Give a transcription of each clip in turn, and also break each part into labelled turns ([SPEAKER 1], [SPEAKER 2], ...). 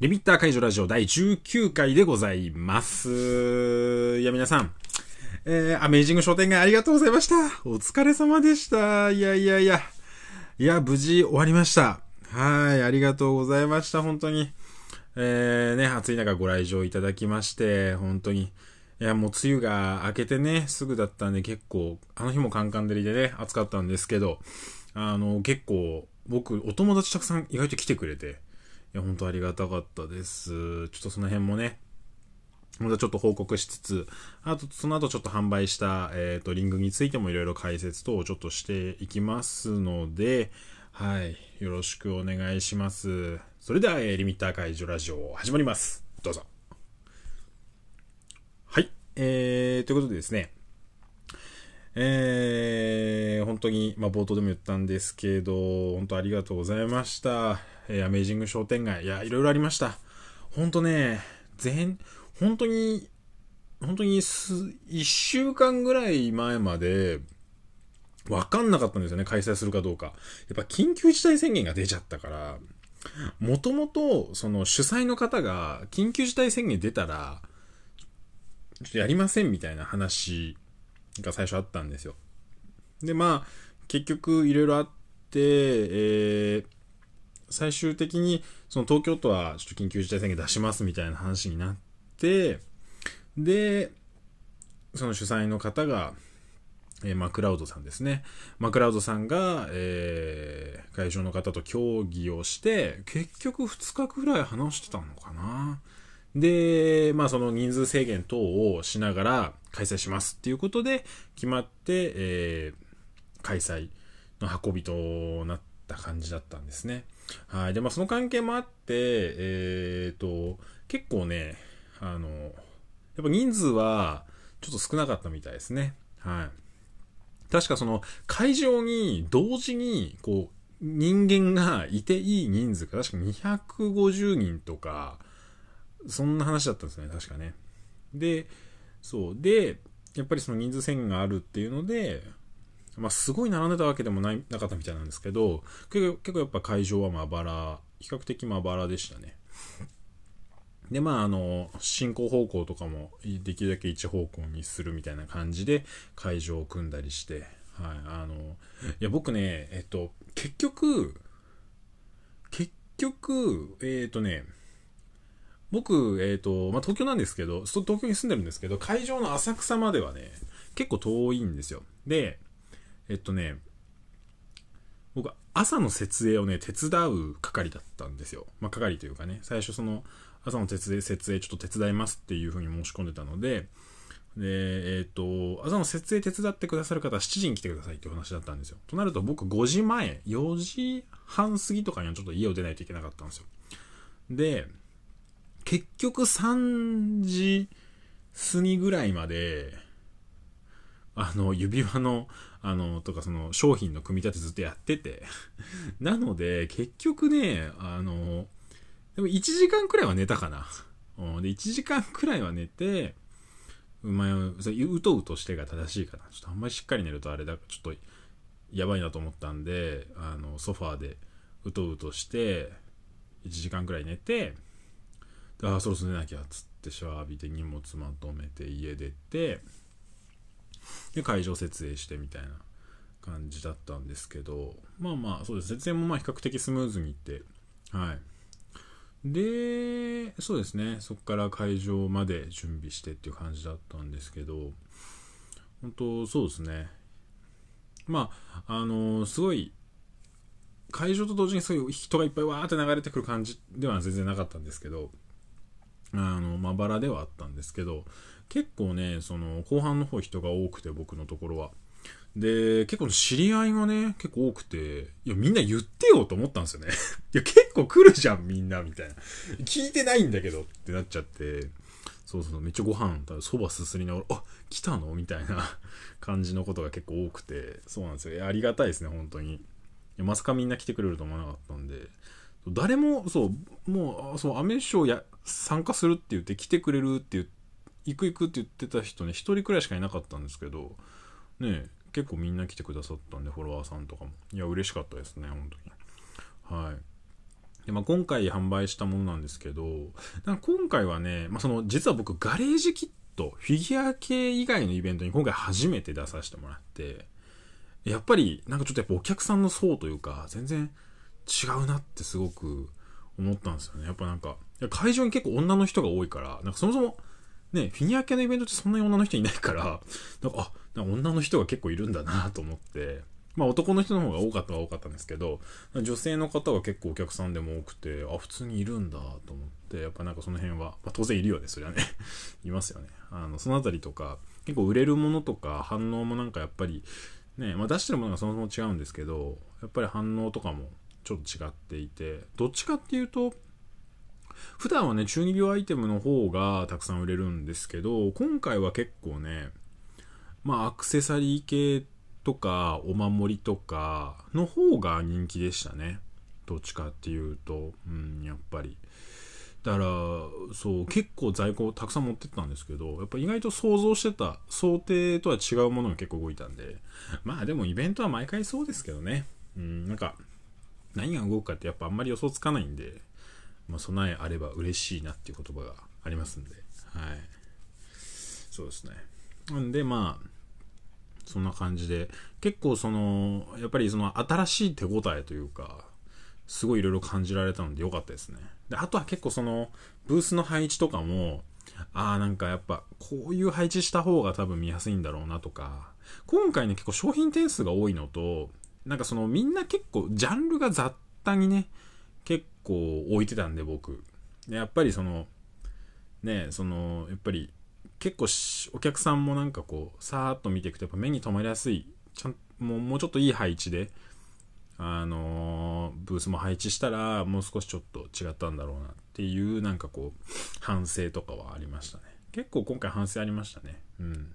[SPEAKER 1] リミッター解除ラジオ第19回でございます。いや、皆さん、えー、アメージング商店街ありがとうございました。お疲れ様でした。いやいやいや。いや、無事終わりました。はい、ありがとうございました。本当に。えー、ね、暑い中ご来場いただきまして、本当に。いや、もう梅雨が明けてね、すぐだったんで結構、あの日もカンカン照りでね、暑かったんですけど、あの、結構、僕、お友達たくさん意外と来てくれて、や、本当ありがたかったです。ちょっとその辺もね、またちょっと報告しつつ、あと、その後ちょっと販売した、えっ、ー、と、リングについてもいろいろ解説等をちょっとしていきますので、はい。よろしくお願いします。それでは、えー、リミッター解除ラジオ始まります。どうぞ。はい。えー、ということでですね、えー、本当に、まあ、冒頭でも言ったんですけど、本当ありがとうございました。えー、アメージング商店街。いや、いろいろありました。本当ね、全、本当に、本当にす、一週間ぐらい前まで、わかんなかったんですよね、開催するかどうか。やっぱ緊急事態宣言が出ちゃったから、もともと、その主催の方が、緊急事態宣言出たら、ちょっとやりませんみたいな話が最初あったんですよ。で、まあ、結局いろいろあって、えー、最終的に、その東京都はちょっと緊急事態宣言出しますみたいな話になって、で、その主催の方が、えー、マクラウドさんですね。マクラウドさんが、えー、会場の方と協議をして、結局2日くらい話してたのかな。で、まあその人数制限等をしながら開催しますっていうことで決まって、えー、開催の運びとなった感じだったんですね。はい。で、まあその関係もあって、えっ、ー、と、結構ね、あの、やっぱ人数はちょっと少なかったみたいですね。はい。確かその会場に同時にこう人間がいていい人数が確か250人とか、そんな話だったんですね、確かね。で、そう。で、やっぱりその人数制限があるっていうので、まあ、すごい並んでたわけでもないなかったみたいなんですけど、結構結構やっぱ会場はまばら、比較的まばらでしたね。で、まあ、あの、進行方向とかもできるだけ一方向にするみたいな感じで会場を組んだりして、はい、あの、いや、僕ね、えっと、結局、結局、えっ、とね、僕、えっ、ー、と、まあ、東京なんですけど、東京に住んでるんですけど、会場の浅草まではね、結構遠いんですよ。で、えっとね、僕、朝の設営をね、手伝う係だったんですよ。まあ、係というかね、最初その、朝の設営、設営ちょっと手伝いますっていう風に申し込んでたので、で、えっ、ー、と、朝の設営手伝ってくださる方は7時に来てくださいっていう話だったんですよ。となると僕5時前、4時半過ぎとかにはちょっと家を出ないといけなかったんですよ。で、結局3時過ぎぐらいまで、あの、指輪の、あの、とかその商品の組み立てずっとやってて なので、結局ね、あの、でも1時間くらいは寝たかな。うんで、1時間くらいは寝て、うまい、うとうとしてが正しいかな。ちょっとあんまりしっかり寝るとあれだ、ちょっとやばいなと思ったんで、あの、ソファーでうとうとして、1時間くらい寝て、ああそろそろ寝なきゃつってシャワー浴びて荷物まとめて家出てで会場設営してみたいな感じだったんですけどまあまあそうです設営もまあ比較的スムーズにいってはい。でそうですね。そこから会場まで準備してっていう感じだったんですけど本当そうですね。まああのー、すごい会場と同時にそういう人がいっぱいわーって流れてくる感じでは全然なかったんですけどあの、まばらではあったんですけど、結構ね、その、後半の方人が多くて、僕のところは。で、結構知り合いがね、結構多くて、いや、みんな言ってよと思ったんですよね。いや、結構来るじゃん、みんな、みたいな。聞いてないんだけどってなっちゃって、そうそう、めっちゃご飯、そばすすりながら、あ、来たのみたいな 感じのことが結構多くて、そうなんですよ。ありがたいですね、本当に。いやまさかみんな来てくれると思わなかったんで、誰も、そう、もう、そう、アメショーや、参加するって言って来てくれるって言って、行く行くって言ってた人ね、一人くらいしかいなかったんですけど、ね結構みんな来てくださったんで、フォロワーさんとかも。いや、嬉しかったですね、本当に。はい。でまあ、今回販売したものなんですけど、なんか今回はね、まあ、その、実は僕、ガレージキット、フィギュア系以外のイベントに今回初めて出させてもらって、やっぱり、なんかちょっとやっぱお客さんの層というか、全然違うなってすごく思ったんですよね。やっぱなんか、会場に結構女の人が多いから、なんかそもそも、ね、フィギュア系のイベントってそんなに女の人いないから、なんか、あ、なんか女の人が結構いるんだなと思って、まあ男の人の方が多かったは多かったんですけど、女性の方が結構お客さんでも多くて、あ、普通にいるんだと思って、やっぱなんかその辺は、まあ当然いるよね、そりゃね。いますよね。あの、そのあたりとか、結構売れるものとか反応もなんかやっぱり、ね、まあ出してるものがそもそも違うんですけど、やっぱり反応とかもちょっと違っていて、どっちかっていうと、普段はね、中二病アイテムの方がたくさん売れるんですけど、今回は結構ね、まあアクセサリー系とかお守りとかの方が人気でしたね。どっちかっていうと、うん、やっぱり。だから、そう、結構在庫たくさん持ってったんですけど、やっぱ意外と想像してた、想定とは違うものが結構動いたんで、まあでもイベントは毎回そうですけどね。うん、なんか、何が動くかってやっぱあんまり予想つかないんで、まあ、備えあれば嬉しいなっていう言葉がありますんで、はい。そうですね。なんで、まあ、そんな感じで、結構その、やっぱりその新しい手応えというか、すごいいろいろ感じられたので良かったですね。で、あとは結構その、ブースの配置とかも、ああ、なんかやっぱ、こういう配置した方が多分見やすいんだろうなとか、今回ね、結構商品点数が多いのと、なんかそのみんな結構ジャンルが雑多にね、結構置いてたんで僕。でやっぱりその、ね、その、やっぱり結構お客さんもなんかこう、さーっと見ていくとやっぱ目に留まりやすい、ちゃんもうもうちょっといい配置で、あのー、ブースも配置したらもう少しちょっと違ったんだろうなっていうなんかこう、反省とかはありましたね。結構今回反省ありましたね。うん。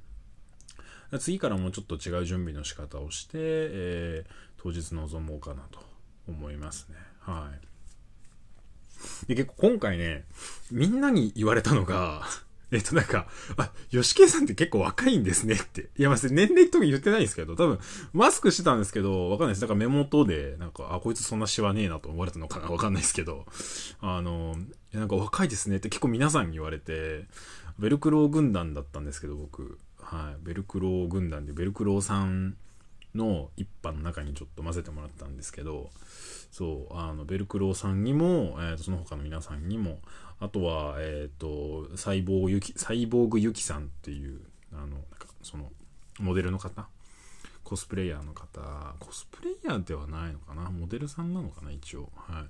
[SPEAKER 1] 次からもうちょっと違う準備の仕方をして、えー、当日臨もうかなと思いますね。はい。で、結構今回ね、みんなに言われたのが、えっと、なんか、あ、吉圭さんって結構若いんですねって。いや、まあ、年齢とか言ってないんですけど、多分、マスクしてたんですけど、わかんないです。だから目元で、なんか、あ、こいつそんなシワねえなと思われたのかなわかんないですけど、あの、なんか若いですねって結構皆さんに言われて、ベルクロー軍団だったんですけど、僕。はい。ベルクロー軍団で、ベルクローさんの一派の中にちょっと混ぜてもらったんですけど、そう、あの、ベルクローさんにも、えー、とその他の皆さんにも、あとは、えっ、ー、と、サイボーグユキ、サイボーグユキさんっていう、あの、なんか、その、モデルの方コスプレイヤーの方、コスプレイヤーではないのかな？モデルさんなのかな？一応。はい。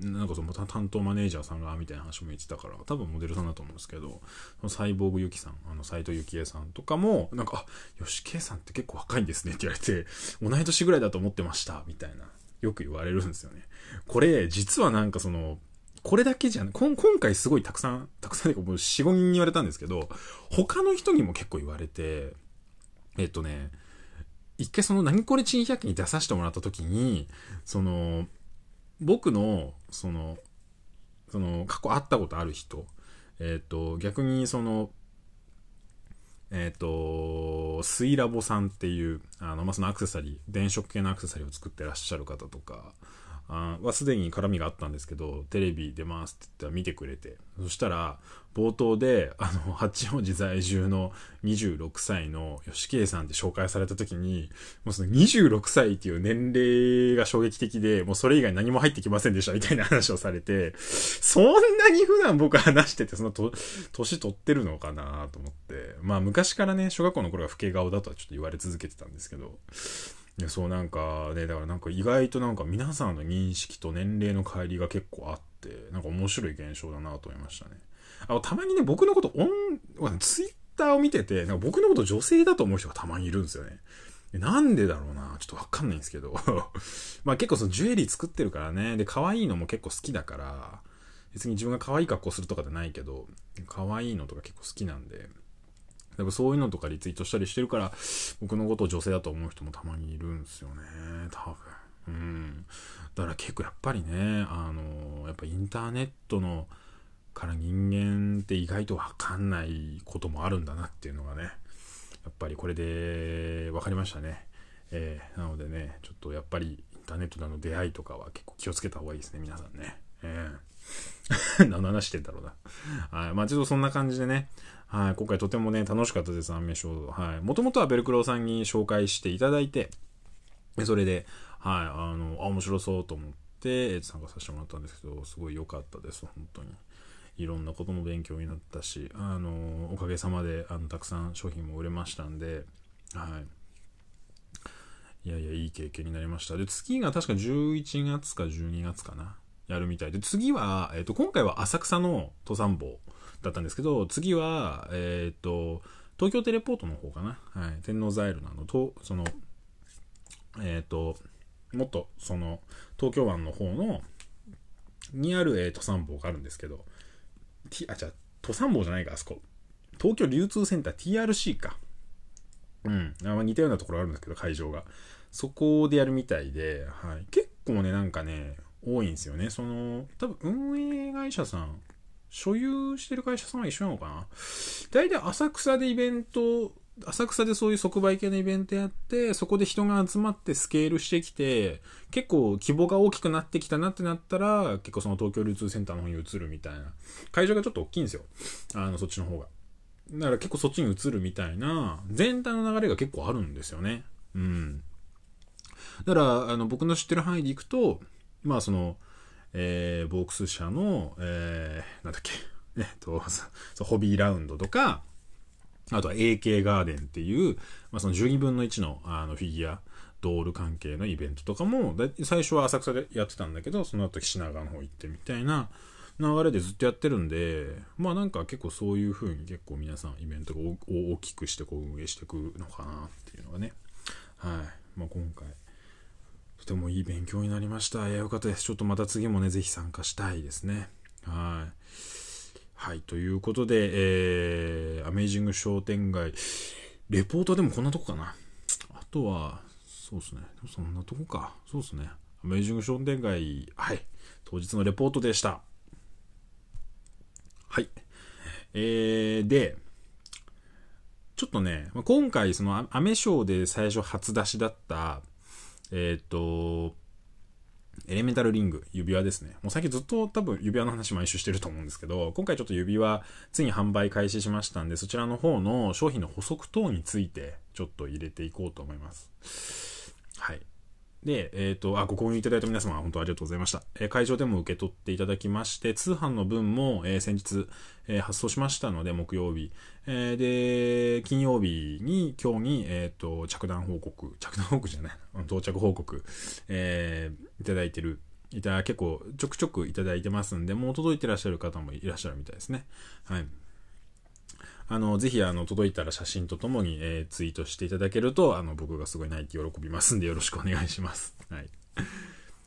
[SPEAKER 1] なんかその担当マネージャーさんがみたいな話も言ってたから、多分モデルさんだと思うんですけど、そのサイボーグユキさん、あの、斎藤幸恵さんとかも、なんか、あ、吉圭さんって結構若いんですねって言われて、同い年ぐらいだと思ってました、みたいな、よく言われるんですよね。これ、実はなんかその、これだけじゃん、今回すごいたくさん、たくさんもう4、5人に言われたんですけど、他の人にも結構言われて、えっとね、一回その何これ珍百景に出させてもらった時に、その、僕の、その、その、過去会ったことある人、えっ、ー、と、逆にその、えっ、ー、と、スイラボさんっていう、あの、まあ、そのアクセサリー、電飾系のアクセサリーを作ってらっしゃる方とか、あはすでに絡みがあったんですけど、テレビ出ますって言ったら見てくれて、そしたら、冒頭で、あの、八王子在住の26歳の吉圭さんって紹介された時に、もうその26歳っていう年齢が衝撃的で、もうそれ以外何も入ってきませんでしたみたいな話をされて、そんなに普段僕話してて、そのと、年取ってるのかなと思って、まあ昔からね、小学校の頃は老け顔だとはちょっと言われ続けてたんですけど、いや、そうなんかね、だからなんか意外となんか皆さんの認識と年齢の乖離が結構あって、なんか面白い現象だなと思いましたね。あ、たまにね、僕のこと、オン、ツイッターを見てて、なんか僕のこと女性だと思う人がたまにいるんですよね。なんでだろうなちょっとわかんないんですけど。まあ結構そのジュエリー作ってるからね。で、可愛いのも結構好きだから、別に自分が可愛い格好するとかじゃないけど、可愛いのとか結構好きなんで、やっぱそういうのとかリツイートしたりしてるから、僕のことを女性だと思う人もたまにいるんですよね。多分。うん。だから結構やっぱりね、あの、やっぱインターネットの、から人間って意外とわかんないこともあるんだなっていうのがね、やっぱりこれで分かりましたね。えー、なのでね、ちょっとやっぱりインターネットでの出会いとかは結構気をつけた方がいいですね、皆さんね。ええ 何の話してんだろうな。はい。まあちょっとそんな感じでね、はい。今回とてもね、楽しかったです、アンメショー。はい。もともとはベルクローさんに紹介していただいて、それで、はい。あの、あ、面白そうと思って、参加させてもらったんですけど、すごい良かったです、本当に。いろんなことも勉強になったし、あの、おかげさまで、あの、たくさん商品も売れましたんで、はい。いやいや、いい経験になりました。で、次が確か11月か12月かな。やるみたいで、次は、えっ、ー、と、今回は浅草の登山坊だったんですけど、次は、えっ、ー、と、東京テレポートの方かな。はい。天王ザイルのあの、と、その、えっ、ー、と、もっと、その、東京湾の方の、にある、えー、登山坊があるんですけど、T、あ、じゃあ、登山坊じゃないか、あそこ。東京流通センター TRC か。うん。あ似たようなところあるんですけど、会場が。そこでやるみたいで、はい。結構ね、なんかね、多いんですよね。その、多分運営会社さん、所有してる会社さんは一緒なのかな？大体浅草でイベント、浅草でそういう即売系のイベントやって、そこで人が集まってスケールしてきて、結構規模が大きくなってきたなってなったら、結構その東京流通センターの方に移るみたいな。会場がちょっと大きいんですよ。あの、そっちの方が。だから結構そっちに移るみたいな、全体の流れが結構あるんですよね。うん。だから、あの、僕の知ってる範囲でいくと、まあその、えー、ボークス社の、えー、なんだっけ、えっと、ホビーラウンドとか、あとは AK ガーデンっていう、まあその12分の1のあのフィギュア、ドール関係のイベントとかも、最初は浅草でやってたんだけど、その後品川の方行ってみたいな流れでずっとやってるんで、まあなんか結構そういう風に結構皆さんイベントを大きくしてこう運営していくのかなっていうのがね、はい。まあ今回、とてもいい勉強になりました。いや、よかったです。ちょっとまた次もね、ぜひ参加したいですね。はい。はい、ということで、えー、アメージング商店街、レポートでもこんなとこかな。あとは、そうですね。そんなとこか。そうですね。アメージング商店街、はい。当日のレポートでした。はい。えー、で、ちょっとね、今回そのアメショーで最初初出しだった、えっ、と、エレメンタルリング、指輪ですね。もう最近ずっと多分指輪の話毎週してると思うんですけど、今回ちょっと指輪、ついに販売開始しましたんで、そちらの方の商品の補足等について、ちょっと入れていこうと思います。はい。で、えっ、ー、と、あ、ご購入いただいた皆様、本当ありがとうございました。えー、会場でも受け取っていただきまして、通販の分も、えー、先日、え、発送しましたので、木曜日。え、で、金曜日に、今日に、えっ、と、着弾報告、着弾報告じゃない、到着報告、えー、いただいてる、いた、結構、ちょくちょくいただいてますんで、もう届いてらっしゃる方もいらっしゃるみたいですね。はい。あの、ぜひ、あの、届いたら写真とともに、えー、ツイートしていただけると、あの、僕がすごい泣いて喜びますんで、よろしくお願いします。はい。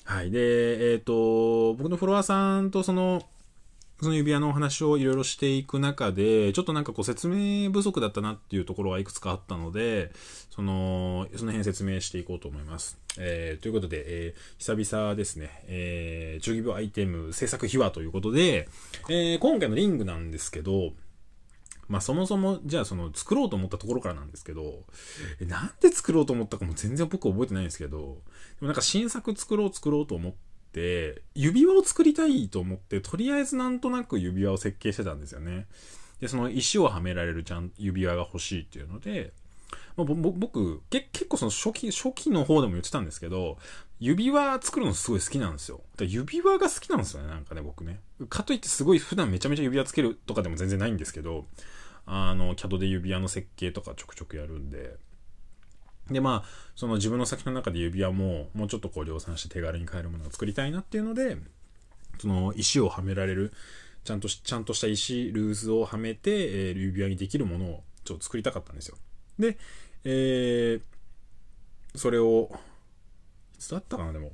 [SPEAKER 1] はい。で、えっ、ー、と、僕のフォロワーさんとその、その指輪のお話をいろいろしていく中で、ちょっとなんかこう説明不足だったなっていうところがいくつかあったので、その、その辺説明していこうと思います。えー、ということで、えー、久々ですね、えー、中義秒アイテム制作秘話ということで、えー、今回のリングなんですけど、まあそもそも、じゃあその作ろうと思ったところからなんですけど、なんで作ろうと思ったかも全然僕覚えてないんですけど、でもなんか新作作ろう作ろうと思って、指輪を作りたいと思って、とりあえずなんとなく指輪を設計してたんですよね。で、その石をはめられるちゃん指輪が欲しいっていうので、まあ、僕、結構その初期、初期の方でも言ってたんですけど、指輪作るのすごい好きなんですよ。指輪が好きなんですよね、なんかね、僕ね。かといってすごい普段めちゃめちゃ指輪つけるとかでも全然ないんですけど、あの、CAD で指輪の設計とかちょくちょくやるんで、で、まあ、その自分の先の中で指輪も、もうちょっとこう量産して手軽に買えるものを作りたいなっていうので、その石をはめられる、ちゃんとちゃんとした石、ルーズをはめて、えー、指輪にできるものをちょっと作りたかったんですよ。で、えー、それを、いつだったかな、でも。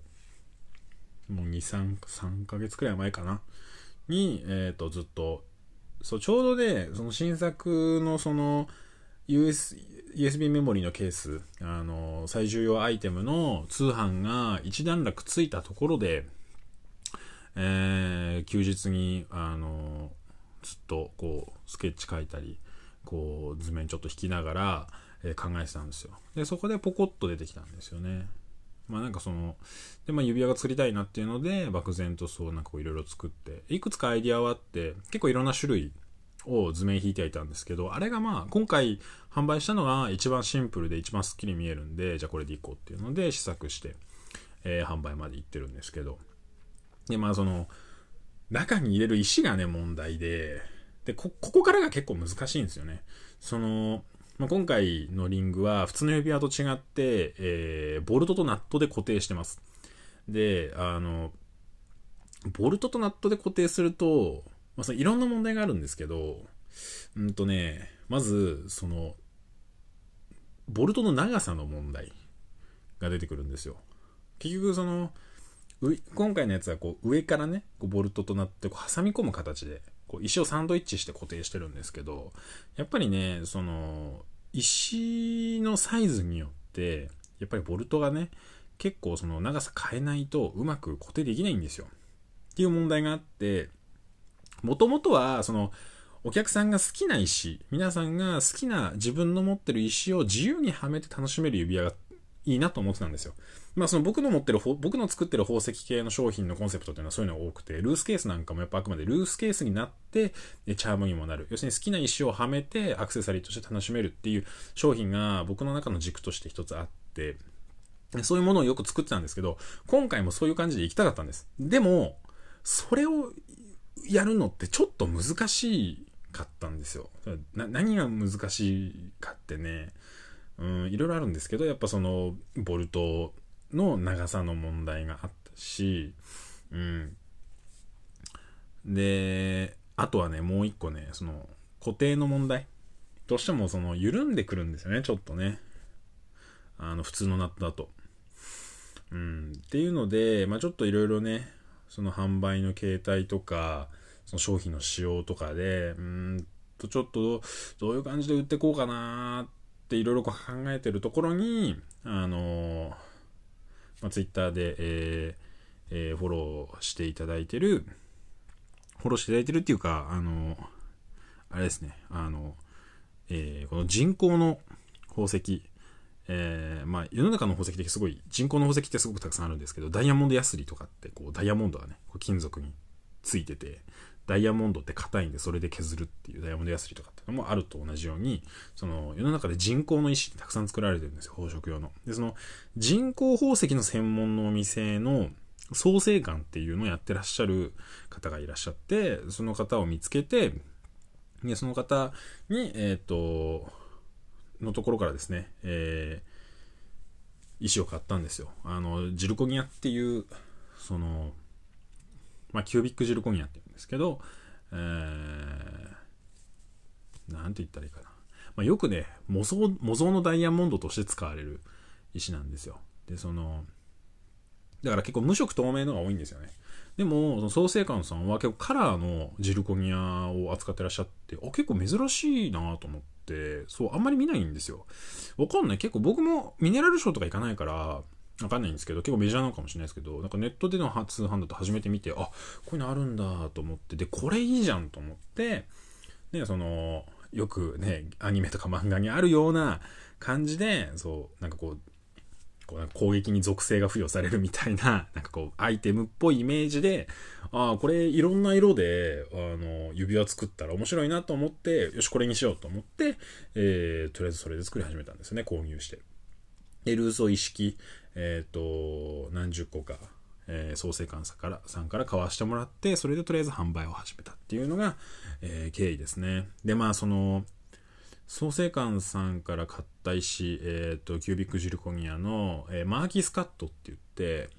[SPEAKER 1] もう2、3、3ヶ月くらい前かな。に、えっ、ー、と、ずっとそう、ちょうどで、その新作のその、US、USB メモリのケース、あの、最重要アイテムの通販が一段落ついたところで、えー、休日に、あの、ずっとこう、スケッチ書いたり、こう、図面ちょっと引きながら、えー、考えてたんですよ。で、そこでポコッと出てきたんですよね。まあなんかその、で、まあ指輪が作りたいなっていうので、漠然とそうなんかいろいろ作って、いくつかアイディアはあって、結構いろんな種類を図面引いてはいたんですけど、あれがまあ今回販売したのが一番シンプルで一番スッキリ見えるんで、じゃあこれでいこうっていうので試作して、えー、販売まで行ってるんですけど、で、まあその、中に入れる石がね、問題で、で、こ、ここからが結構難しいんですよね。その、まあ、今回のリングは普通の指輪と違って、えー、ボルトとナットで固定してます。で、あの、ボルトとナットで固定すると、まあ、そのいろんな問題があるんですけど、うんとね、まず、その、ボルトの長さの問題が出てくるんですよ。結局その、今回のやつはこう上からね、こうボルトとなってこう挟み込む形で、こう石をサンドイッチして固定してるんですけど、やっぱりね、その、石のサイズによって、やっぱりボルトがね、結構その長さ変えないとうまく固定できないんですよ。っていう問題があって、もともとは、その、お客さんが好きな石、皆さんが好きな自分の持ってる石を自由にはめて楽しめる指輪がいいなと思ってたんですよ。まあその僕の持ってる、僕の作ってる宝石系の商品のコンセプトっていうのはそういうのが多くて、ルースケースなんかもやっぱあくまでルースケースになって、チャームにもなる。要するに好きな石をはめてアクセサリーとして楽しめるっていう商品が僕の中の軸として一つあって、そういうものをよく作ってたんですけど、今回もそういう感じで行きたかったんです。でも、それをやるのってちょっと難しかったんですよ。何が難しいかってね、うん、いろいろあるんですけど、やっぱその、ボルトの長さの問題があったし、うん。で、あとはね、もう一個ね、その、固定の問題。どうしてもその、緩んでくるんですよね、ちょっとね。あの、普通のナットだと。うん。っていうので、まあちょっといろいろね、その販売の形態とか、その商品の仕様とかで、うんとちょっとどういう感じで売ってこうかなっていろいろ考えてるところに、あのーまあ、ツイッターで、えーえー、フォローしていただいてる、フォローしていただいてるっていうか、あの、あれですね、あの、えー、この人工の宝石、えー、まあ、世の中の宝石ってすごい、人工の宝石ってすごくたくさんあるんですけど、ダイヤモンドヤスリとかって、こう、ダイヤモンドがね、こう金属についてて、ダイヤモンドって硬いんでそれで削るっていうダイヤモンドヤスリとかっていうのもあると同じように、その世の中で人工の石ってたくさん作られてるんですよ、宝飾用の。で、その人工宝石の専門のお店の創生館っていうのをやってらっしゃる方がいらっしゃって、その方を見つけて、で、その方に、えっ、ー、と、のところからですね、えー、石を買ったんですよ。あの、ジルコニアっていう、その、まあ、キュービックジルコニアっていうんですけど、えー、なんて言ったらいいかな。まあ、よくね模造、模造のダイヤモンドとして使われる石なんですよ。で、その、だから結構無色透明のが多いんですよね。でも、その創生館さんは結構カラーのジルコニアを扱ってらっしゃって、あ、結構珍しいなと思って、そう、あんまり見ないんですよ。わかんない。結構僕もミネラルショーとか行かないから、わかんないんですけど、結構メジャーなのかもしれないですけど、なんかネットでの通販だと初めて見て、あ、こういうのあるんだと思って、で、これいいじゃんと思って、ね、その、よくね、アニメとか漫画にあるような感じで、そう、なんかこう、こう攻撃に属性が付与されるみたいな、なんかこう、アイテムっぽいイメージで、ああ、これいろんな色で、あの、指輪作ったら面白いなと思って、よし、これにしようと思って、えー、とりあえずそれで作り始めたんですよね、購入して。で、ルーソー意識、えっ、ー、と、何十個か、えー、創生館さんからさんから買わしてもらって、それでとりあえず販売を始めたっていうのが、えー、経緯ですね。で、まあ、その、創生館さんから買った石、えっ、ー、と、キュービックジルコニアの、えー、マーキスカットって言って、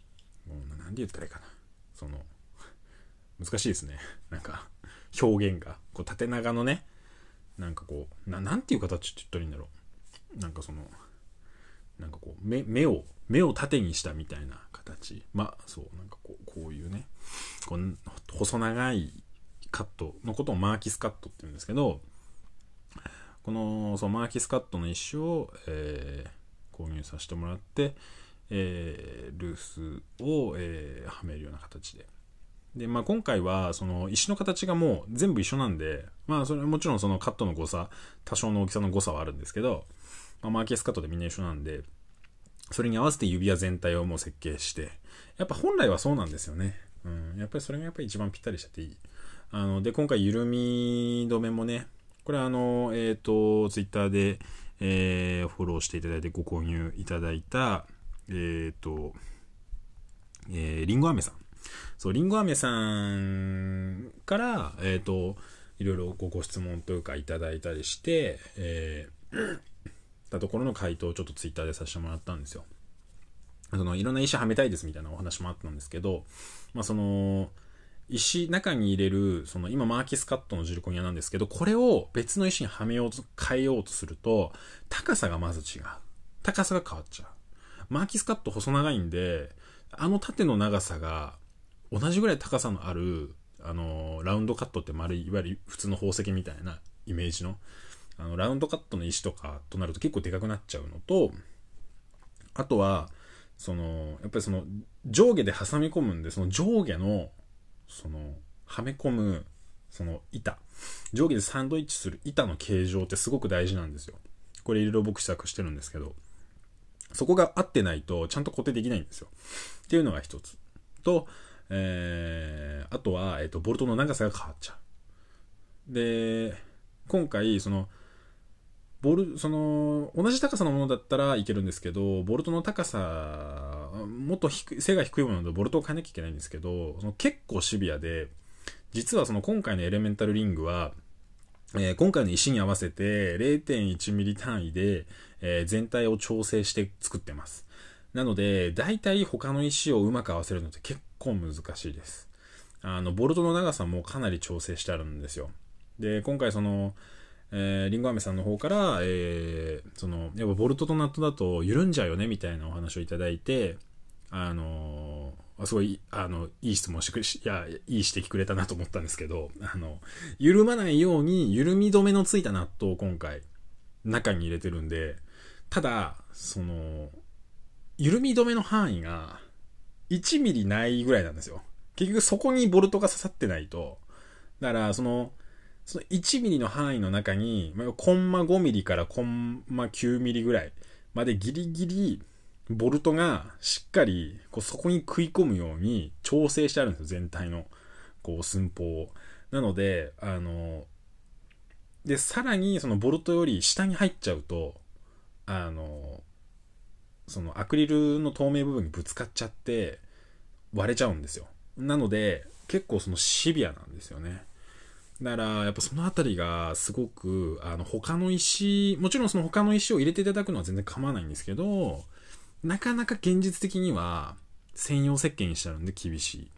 [SPEAKER 1] もう、なんで言ったらいいかな。その、難しいですね。なんか、表現が。こう、縦長のね、なんかこう、ななんていう形って言ったらいいんだろう。なんかその、なんかこう目目を目を縦にしたみたいな形まあそうなんかこうこういうねこう細長いカットのことをマーキスカットって言うんですけどこのそうマーキスカットの一種を、えー、購入させてもらって、えー、ルースを、えー、はめるような形で。で、まあ、今回は、その、石の形がもう全部一緒なんで、まあ、それもちろんそのカットの誤差、多少の大きさの誤差はあるんですけど、まあ、マーキースカットでみんな一緒なんで、それに合わせて指輪全体をもう設計して、やっぱ本来はそうなんですよね。うん。やっぱりそれがやっぱり一番ぴったりしてていい。あの、で、今回緩み止めもね、これあの、えっ、ー、と、ツイッターで、えー、フォローしていただいてご購入いただいた、えっ、ー、と、えー、りんご飴さん。そう、りんご飴さんから、えっ、ー、と、いろいろごご質問というかいただいたりして、えー、たところの回答をちょっとツイッターでさせてもらったんですよ。その、いろんな石はめたいですみたいなお話もあったんですけど、まあ、その、石、中に入れる、その、今マーキスカットのジルコニアなんですけど、これを別の石にはめようと、変えようとすると、高さがまず違う。高さが変わっちゃう。マーキスカット細長いんで、あの縦の長さが、同じぐらい高さのある、あの、ラウンドカットって丸い、いわゆる普通の宝石みたいなイメージの、あの、ラウンドカットの石とかとなると結構でかくなっちゃうのと、あとは、その、やっぱりその、上下で挟み込むんで、その上下の、その、はめ込む、その板。上下でサンドイッチする板の形状ってすごく大事なんですよ。これいろいろ僕試作してるんですけど、そこが合ってないとちゃんと固定できないんですよ。っていうのが一つ。と、えー、あとは、えっ、ー、と、ボルトの長さが変わっちゃう。で、今回、その、ボル、その、同じ高さのものだったらいけるんですけど、ボルトの高さ、もっと、背が低いものだとボルトを変えなきゃいけないんですけど、その結構シビアで、実はその今回のエレメンタルリングは、えー、今回の石に合わせて 0.1mm 単位で、えー、全体を調整して作ってます。なので、大体他の石をうまく合わせるのって結構難しいです。あの、ボルトの長さもかなり調整してあるんですよ。で、今回その、えー、リンゴ飴さんの方から、えー、その、やっぱボルトとナットだと緩んじゃうよね、みたいなお話をいただいて、あのー、すごい、あの、いい質問してくれ、いや、いい指摘くれたなと思ったんですけど、あの、緩まないように、緩み止めのついたナットを今回、中に入れてるんで、ただ、その、緩み止めの範囲が、1ミリないぐらいなんですよ。結局そこにボルトが刺さってないと、だから、その、その1ミリの範囲の中に、コンマ5ミリからコンマ9ミリぐらいまでギリギリボルトがしっかりこうそこに食い込むように調整してあるんですよ、全体のこう寸法を。なので、あの、で、さらにそのボルトより下に入っちゃうと、あの、そのアクリルの透明部分にぶつかっちゃって割れちゃうんですよ。なので、結構そのシビアなんですよね。だから、やっぱそのあたりがすごく、あの、他の石、もちろんその他の石を入れていただくのは全然構わないんですけど、なかなか現実的には専用石鹸にしてあるんで厳しい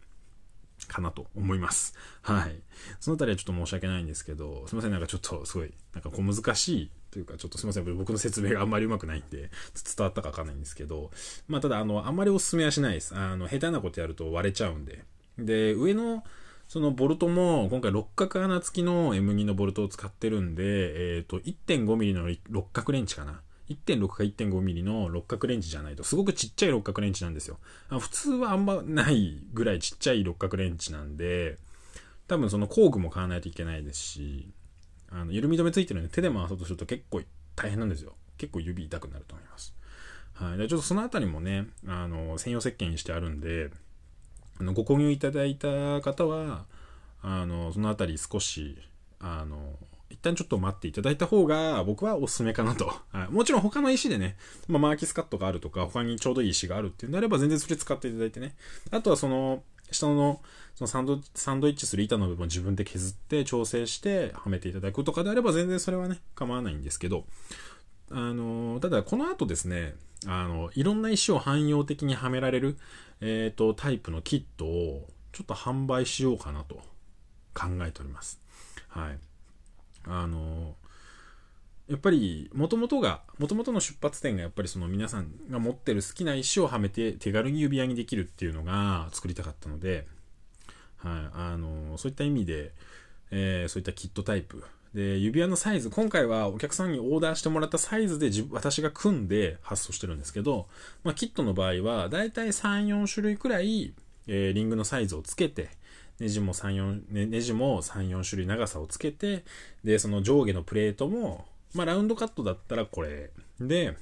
[SPEAKER 1] かなと思います。はい。そのあたりはちょっと申し訳ないんですけど、すいません、なんかちょっとすごい、なんかこう難しいというか、ちょっとすいません、僕の説明があんまりうまくないんで、伝わったかわかんないんですけど、まあただ、あの、あんまりお勧めはしないです。あの、下手なことやると割れちゃうんで。で、上の、そのボルトも今回六角穴付きの M2 のボルトを使ってるんで、えっ、ー、と、1.5mm の六角レンチかな。1.6か 1.5mm の六角レンチじゃないと、すごくちっちゃい六角レンチなんですよ。普通はあんまないぐらいちっちゃい六角レンチなんで、多分その工具も買わないといけないですし、あの、緩み止めついてるんで手で回そうとすると結構大変なんですよ。結構指痛くなると思います。はい。で、ちょっとそのあたりもね、あの、専用石鹸にしてあるんで、あのご購入いただいた方は、あの、そのあたり少し、あの、一旦ちょっと待っていただいた方が僕はおすすめかなと。もちろん他の石でね、まあ、マーキスカットがあるとか、他にちょうどいい石があるっていうんであれば全然それ使っていただいてね。あとはその、下のそのサンドサンドイッチする板の部分を自分で削って調整してはめていただくとかであれば全然それはね、構わないんですけど、あの、ただこの後ですね、あの、いろんな石を汎用的にはめられる、え、ー、と、タイプのキットをちょっと販売しようかなと考えております。はい。あの、やっぱり、もともとが、もともとの出発点がやっぱりその皆さんが持ってる好きな石をはめて手軽に指輪にできるっていうのが作りたかったので、はい、あの、そういった意味で、えー、そういったキットタイプ。で、指輪のサイズ、今回はお客さんにオーダーしてもらったサイズで私が組んで発送してるんですけど、まあ、キットの場合は、だいたい3、4種類くらい、えー、リングのサイズをつけて、ネジも3、4、ね、ネジも3、4種類長さをつけて、で、その上下のプレートも、まあ、ラウンドカットだったらこれ。で、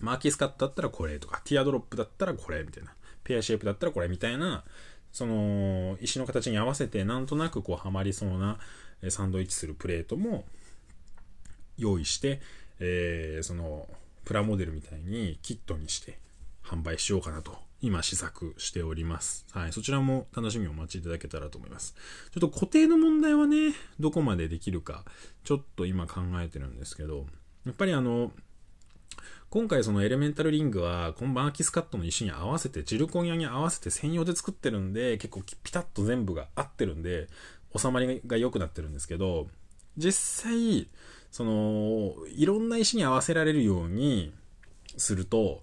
[SPEAKER 1] マーキースカットだったらこれとか、ティアドロップだったらこれみたいな。ペアシェイプだったらこれみたいな、その、石の形に合わせてなんとなくこうはまりそうなサンドイッチするプレートも用意して、えー、その、プラモデルみたいにキットにして販売しようかなと今試作しております。はい。そちらも楽しみをお待ちいただけたらと思います。ちょっと固定の問題はね、どこまでできるか、ちょっと今考えてるんですけど、やっぱりあの、今回そのエレメンタルリングは、このマーキスカットの石に合わせて、ジルコン屋に合わせて専用で作ってるんで、結構ピタッと全部が合ってるんで、収まりが良くなってるんですけど、実際、その、いろんな石に合わせられるようにすると、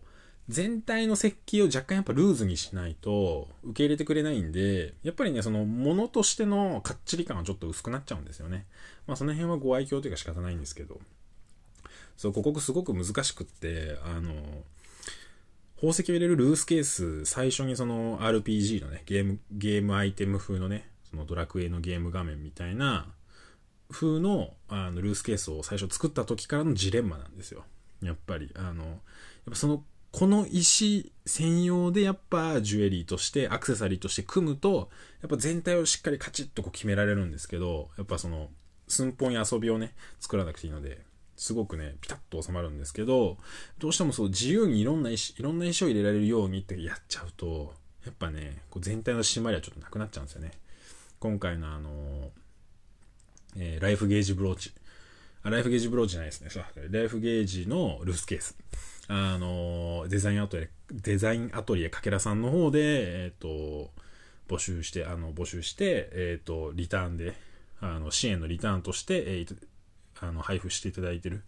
[SPEAKER 1] 全体の設計を若干やっぱルーズにしないと受け入れてくれないんで、やっぱりね、その物としてのかっちり感はちょっと薄くなっちゃうんですよね。まあその辺はご愛嬌というか仕方ないんですけど。そう、ここすごく難しくって、あの、宝石を入れるルースケース、最初にその RPG のね、ゲーム、ゲームアイテム風のね、そのドラクエのゲーム画面みたいな風のあのルースケースを最初作った時からのジレンマなんですよ。やっぱり、あの、やっぱそのこの石専用でやっぱジュエリーとしてアクセサリーとして組むとやっぱ全体をしっかりカチッとこう決められるんですけどやっぱその寸法や遊びをね作らなくていいのですごくねピタッと収まるんですけどどうしてもそう自由にいろんな石いろんな石を入れられるようにってやっちゃうとやっぱねこう全体の締まりはちょっとなくなっちゃうんですよね今回のあのえー、ライフゲージブローチ。あライフゲージブローチじゃないですね。ライフゲージのルースケース。あの、デザインアトリエ、デザインアトリエかけらさんの方で、えっ、ー、と、募集して、あの、募集して、えっ、ー、と、リターンで、あの、支援のリターンとして、えー、あの、配布していただいてる、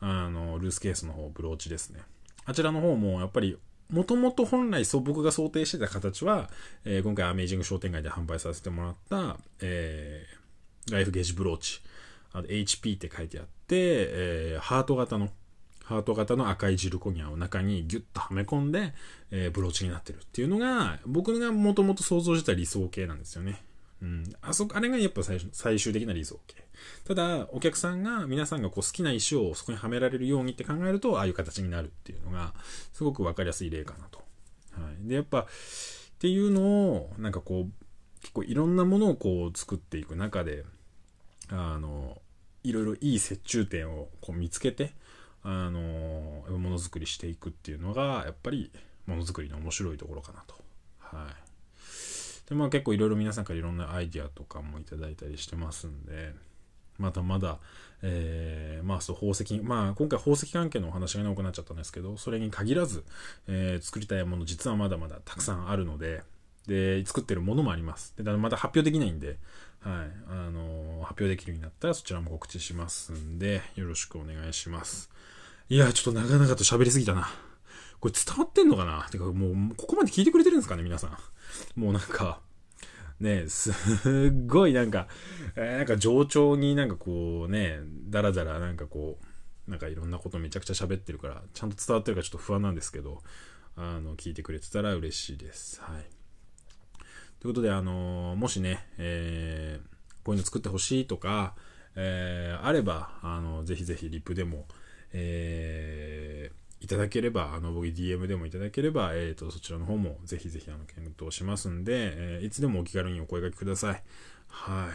[SPEAKER 1] あの、ルースケースの方、ブローチですね。あちらの方も、やっぱり、もともと本来そう僕が想定してた形は、えー、今回アメージング商店街で販売させてもらった、えー、ライフゲージブローチ、あと HP って書いてあって、えー、ハート型のハート型の赤いジルコニアを中にギュッとはめ込んで、え、ブローチになってるっていうのが、僕がもともと想像してた理想形なんですよね。うん。あそ、あれがやっぱ最最終的な理想形。ただ、お客さんが、皆さんがこう好きな石をそこにはめられるようにって考えると、ああいう形になるっていうのが、すごくわかりやすい例かなと。はい。で、やっぱ、っていうのを、なんかこう、結構いろんなものをこう作っていく中で、あの、いろいろいい折衷点をこう見つけて、あのものづくりしていくっていうのがやっぱりものづくりの面白いところかなと。はい。でまあ結構いろいろ皆さんからいろんなアイディアとかもいただいたりしてますんで、まだまだ、えー、まあそう宝石、まあ今回宝石関係のお話が多くなっちゃったんですけど、それに限らず、えー、作りたいもの実はまだまだたくさんあるので、で、作ってるものもあります。で、まだ発表できないんで、はい、あのー、発表できるようになったらそちらも告知しますんで、よろしくお願いします。いや、ちょっと長々と喋りすぎたな。これ伝わってんのかな？てか、もう、ここまで聞いてくれてるんですかね、皆さん。もうなんか、ね、すっごいなんか、えー、なんか上調になんかこうね、だらだらなんかこう、なんかいろんなことめちゃくちゃ喋ってるから、ちゃんと伝わってるかちょっと不安なんですけど、あの、聞いてくれてたら嬉しいです。はい。ということで、あのー、もしね、えー、こういうの作ってほしいとか、えー、あれば、あの、ぜひぜひリップでも、えー、いただければ、あの、僕 DM でもいただければ、えっ、ー、と、そちらの方もぜひぜひ、あの、検討しますんで、えー、いつでもお気軽にお声掛けください。は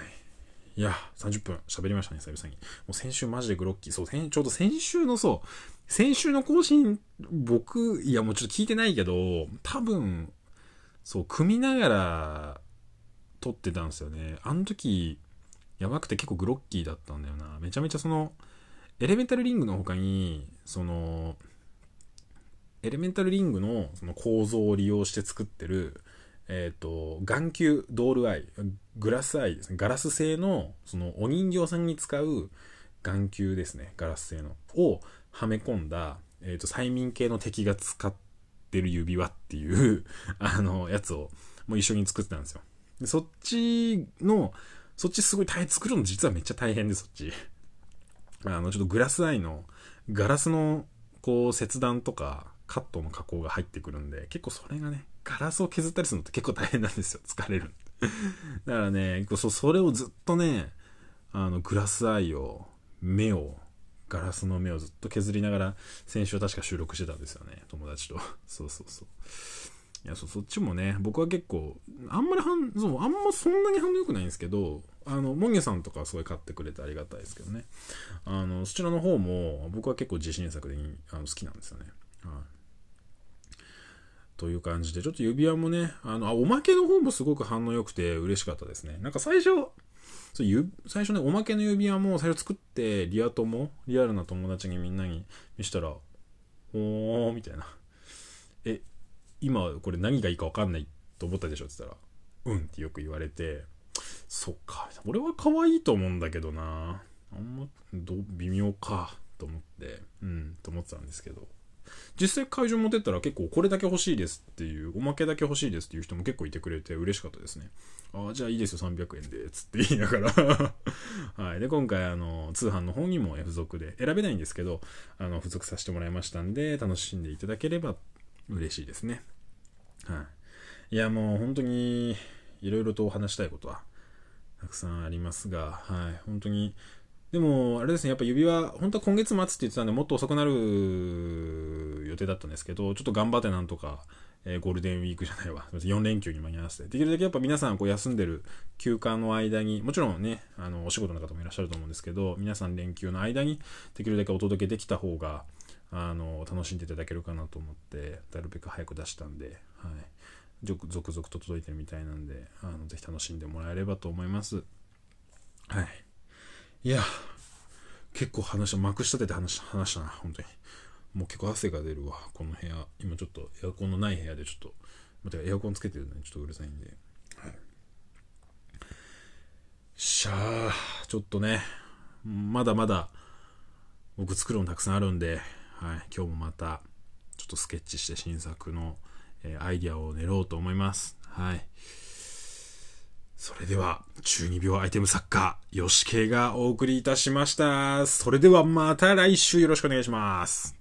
[SPEAKER 1] い。いや、30分喋りましたね、久々に。もう先週マジでグロッキー。そう、先ちょうど先週のそう、先週の更新、僕、いやもうちょっと聞いてないけど、多分、そう、組みながら撮ってたんですよね。あの時、やばくて結構グロッキーだったんだよな。めちゃめちゃその、エレメンタルリングの他に、その、エレメンタルリングのその構造を利用して作ってる、えっ、ー、と、眼球、ドールアイ、グラスアイですね。ガラス製の、そのお人形さんに使う眼球ですね。ガラス製の。をはめ込んだ、えっ、ー、と、催眠系の敵が使ってる指輪っていう あの、やつをもう一緒に作ってたんですよ。でそっちの、そっちすごい大変、作るの実はめっちゃ大変で、そっち。あの、ちょっとグラスアイのガラスのこう切断とかカットの加工が入ってくるんで、結構それがね、ガラスを削ったりするのって結構大変なんですよ。疲れる。だからね、そそれをずっとね、あの、グラスアイを、目を、ガラスの目をずっと削りながら、先週確か収録してたんですよね。友達と。そうそうそう。いや、そ、そっちもね、僕は結構、あんまり反、そう、あんまそんなに反応良くないんですけど、あの、モンゲさんとかすごい買ってくれてありがたいですけどね。あの、そちらの方も、僕は結構自信作であの好きなんですよね。はい。という感じで、ちょっと指輪もね、あの、あ、おまけの方もすごく反応良くて嬉しかったですね。なんか最初、そうゆ最初ね、おまけの指輪も最初作って、リア友、リアルな友達にみんなに見したら、おー、みたいな。え、今これ何がいいか分かんないと思ったでしょ？って言ったら、うんってよく言われて、そっか、俺は可愛いと思うんだけどな。あんま、ど微妙か、と思って、うん、と思ってたんですけど。実際会場持ってったら結構これだけ欲しいですっていう、おまけだけ欲しいですっていう人も結構いてくれて嬉しかったですね。ああ、じゃあいいですよ、300円で、つって言いながら はい。で、今回、あの、通販の方にも付属で、選べないんですけど、あの、付属させてもらいましたんで、楽しんでいただければ嬉しいですね。はい。いや、もう本当に、いろいろと話したいことは、たくさんありますが、はい。本当に、でも、あれですね、やっぱ指輪、本当は今月末って言ってたんで、もっと遅くなる予定だったんですけど、ちょっと頑張ってなんとか、えー、ゴールデンウィークじゃないわ、4連休に間に合わせて、できるだけやっぱ皆さんこう休んでる休暇の間に、もちろんね、あの、お仕事の方もいらっしゃると思うんですけど、皆さん連休の間にできるだけお届けできた方が、あの、楽しんでいただけるかなと思って、なるべく早く出したんで、はい。続々と届いてるみたいなんで、あの、ぜひ楽しんでもらえればと思います。はい。いや、結構話した、まくし立てて話話したな、本当に。もう結構汗が出るわ、この部屋。今ちょっとエアコンのない部屋でちょっと、またエアコンつけてるのにちょっとうるさいんで。はい。しゃあ、ちょっとね、まだまだ僕作るのたくさんあるんで、はい、今日もまたちょっとスケッチして新作の、えー、アイディアを練ろうと思います。はい。それでは、中二病アイテム作家、吉慶がお送りいたしました。それではまた来週よろしくお願いします。